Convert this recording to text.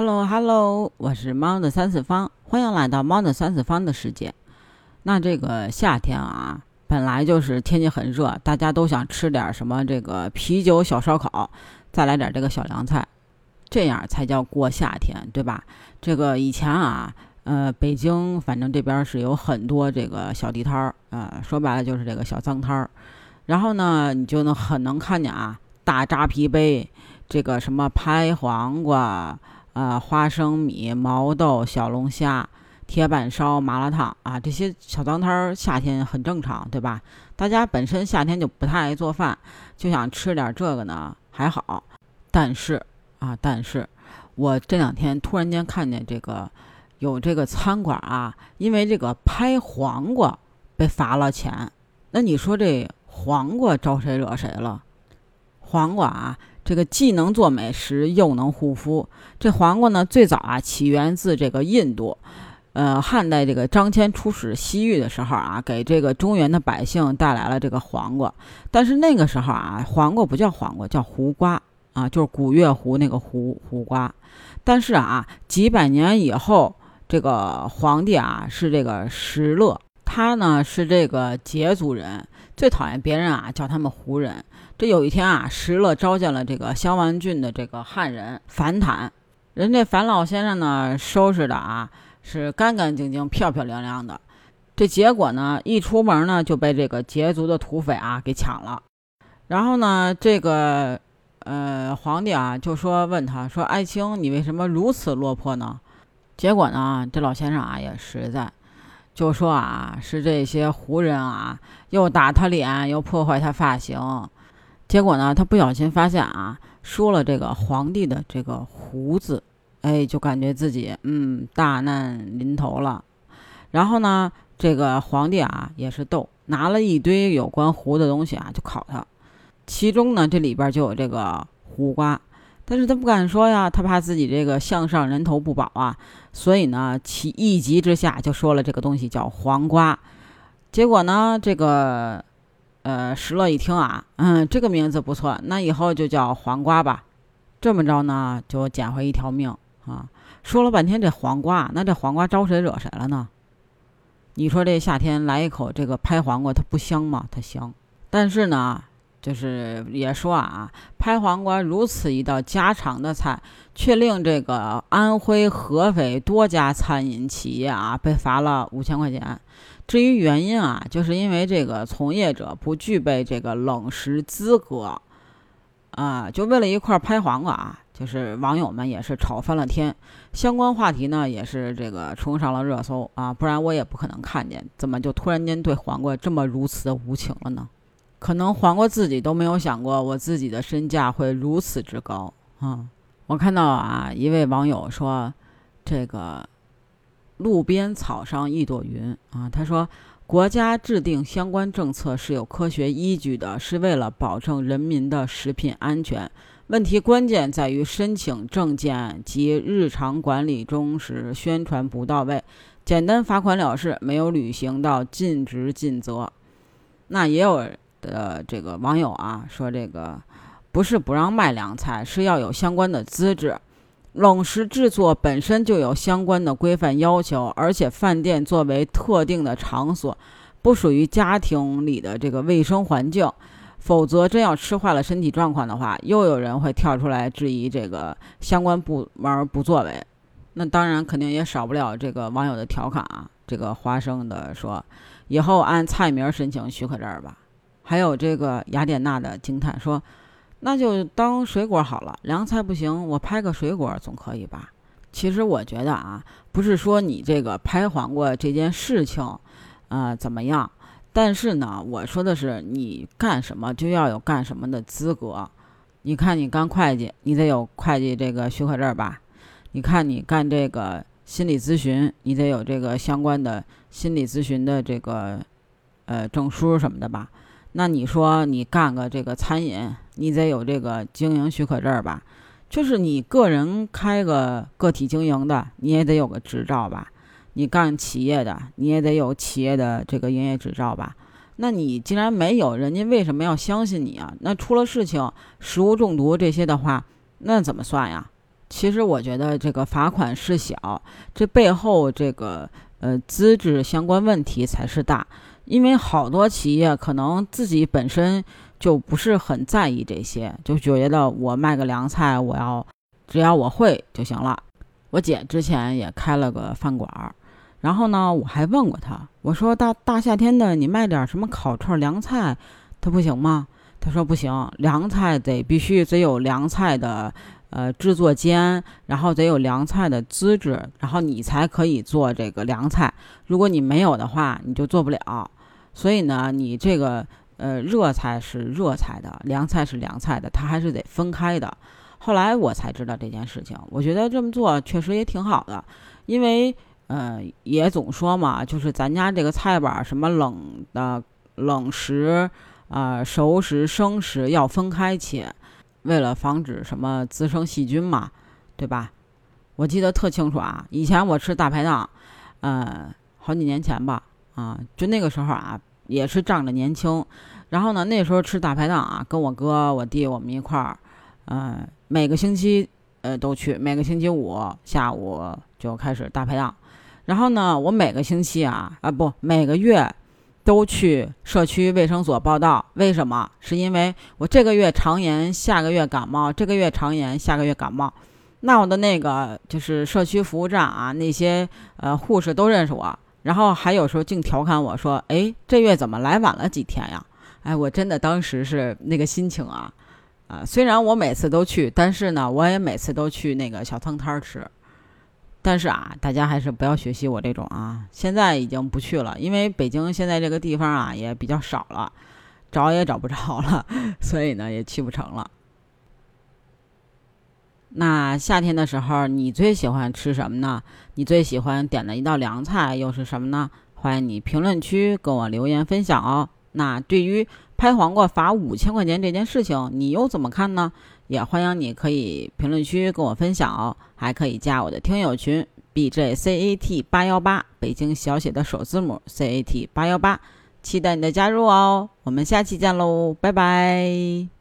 Hello Hello，我是猫的三次方，欢迎来到猫的三次方的世界。那这个夏天啊，本来就是天气很热，大家都想吃点什么这个啤酒小烧烤，再来点这个小凉菜，这样才叫过夏天，对吧？这个以前啊，呃，北京反正这边是有很多这个小地摊儿，呃，说白了就是这个小脏摊儿。然后呢，你就能很能看见啊，大扎啤杯，这个什么拍黄瓜。啊，花生米、毛豆、小龙虾、铁板烧、麻辣烫啊，这些小脏摊儿夏天很正常，对吧？大家本身夏天就不太爱做饭，就想吃点这个呢，还好。但是啊，但是我这两天突然间看见这个有这个餐馆啊，因为这个拍黄瓜被罚了钱。那你说这黄瓜招谁惹谁了？黄瓜啊！这个既能做美食，又能护肤。这黄瓜呢，最早啊起源自这个印度，呃，汉代这个张骞出使西域的时候啊，给这个中原的百姓带来了这个黄瓜。但是那个时候啊，黄瓜不叫黄瓜，叫胡瓜啊，就是古月胡那个胡胡瓜。但是啊，几百年以后，这个皇帝啊是这个石勒，他呢是这个羯族人，最讨厌别人啊叫他们胡人。这有一天啊，石勒召见了这个襄王郡的这个汉人樊坦，人家樊老先生呢收拾的啊是干干净净、漂漂亮亮的。这结果呢，一出门呢就被这个羯族的土匪啊给抢了。然后呢，这个呃皇帝啊就说问他说：“爱卿，你为什么如此落魄呢？”结果呢，这老先生啊也实在，就说啊是这些胡人啊又打他脸，又破坏他发型。结果呢，他不小心发现啊，说了这个皇帝的这个胡子，哎，就感觉自己嗯大难临头了。然后呢，这个皇帝啊也是逗，拿了一堆有关胡的东西啊就考他，其中呢这里边就有这个胡瓜，但是他不敢说呀，他怕自己这个项上人头不保啊，所以呢，其一急之下就说了这个东西叫黄瓜。结果呢，这个。呃，石勒一听啊，嗯，这个名字不错，那以后就叫黄瓜吧。这么着呢，就捡回一条命啊。说了半天这黄瓜，那这黄瓜招谁惹谁了呢？你说这夏天来一口这个拍黄瓜，它不香吗？它香。但是呢，就是也说啊，拍黄瓜如此一道家常的菜，却令这个安徽合肥多家餐饮企业啊被罚了五千块钱。至于原因啊，就是因为这个从业者不具备这个冷食资格，啊，就为了一块拍黄瓜啊，就是网友们也是吵翻了天，相关话题呢也是这个冲上了热搜啊，不然我也不可能看见，怎么就突然间对黄瓜这么如此的无情了呢？可能黄瓜自己都没有想过，我自己的身价会如此之高啊！我看到啊，一位网友说，这个。路边草上一朵云啊，他说，国家制定相关政策是有科学依据的，是为了保证人民的食品安全。问题关键在于申请证件及日常管理中时宣传不到位，简单罚款了事，没有履行到尽职尽责。那也有的这个网友啊说，这个不是不让卖凉菜，是要有相关的资质。冷食制作本身就有相关的规范要求，而且饭店作为特定的场所，不属于家庭里的这个卫生环境，否则真要吃坏了身体状况的话，又有人会跳出来质疑这个相关部门不作为。那当然肯定也少不了这个网友的调侃啊，这个花生的说，以后按菜名申请许可证吧。还有这个雅典娜的惊叹说。那就当水果好了，凉菜不行，我拍个水果总可以吧？其实我觉得啊，不是说你这个拍黄瓜这件事情，呃，怎么样？但是呢，我说的是你干什么就要有干什么的资格。你看你干会计，你得有会计这个许可证吧？你看你干这个心理咨询，你得有这个相关的心理咨询的这个呃证书什么的吧？那你说你干个这个餐饮，你得有这个经营许可证吧？就是你个人开个个体经营的，你也得有个执照吧？你干企业的，你也得有企业的这个营业执照吧？那你既然没有，人家为什么要相信你啊？那出了事情，食物中毒这些的话，那怎么算呀？其实我觉得这个罚款事小，这背后这个呃资质相关问题才是大。因为好多企业可能自己本身就不是很在意这些，就觉得我卖个凉菜，我要只要我会就行了。我姐之前也开了个饭馆儿，然后呢，我还问过她，我说大大夏天的，你卖点什么烤串凉菜，它不行吗？她说不行，凉菜得必须得有凉菜的呃制作间，然后得有凉菜的资质，然后你才可以做这个凉菜。如果你没有的话，你就做不了。所以呢，你这个呃热菜是热菜的，凉菜是凉菜的，它还是得分开的。后来我才知道这件事情，我觉得这么做确实也挺好的，因为，呃，也总说嘛，就是咱家这个菜板什么冷的冷食，啊，熟食、生食要分开切，为了防止什么滋生细菌嘛，对吧？我记得特清楚啊，以前我吃大排档，呃，好几年前吧，啊，就那个时候啊，也是仗着年轻，然后呢，那时候吃大排档啊，跟我哥、我弟我们一块儿。嗯，每个星期，呃，都去。每个星期五下午就开始大排档。然后呢，我每个星期啊，啊不，每个月都去社区卫生所报道。为什么？是因为我这个月肠炎，下个月感冒；这个月肠炎，下个月感冒。那我的那个就是社区服务站啊，那些呃护士都认识我。然后还有时候净调侃我说：“哎，这月怎么来晚了几天呀？”哎，我真的当时是那个心情啊。啊，虽然我每次都去，但是呢，我也每次都去那个小汤摊吃。但是啊，大家还是不要学习我这种啊。现在已经不去了，因为北京现在这个地方啊也比较少了，找也找不着了，所以呢也去不成了。那夏天的时候，你最喜欢吃什么呢？你最喜欢点的一道凉菜又是什么呢？欢迎你评论区跟我留言分享哦。那对于拍黄瓜罚五千块钱这件事情，你又怎么看呢？也欢迎你可以评论区跟我分享哦，还可以加我的听友群 B J C A T 八幺八，北京小写的首字母 C A T 八幺八，期待你的加入哦。我们下期见喽，拜拜。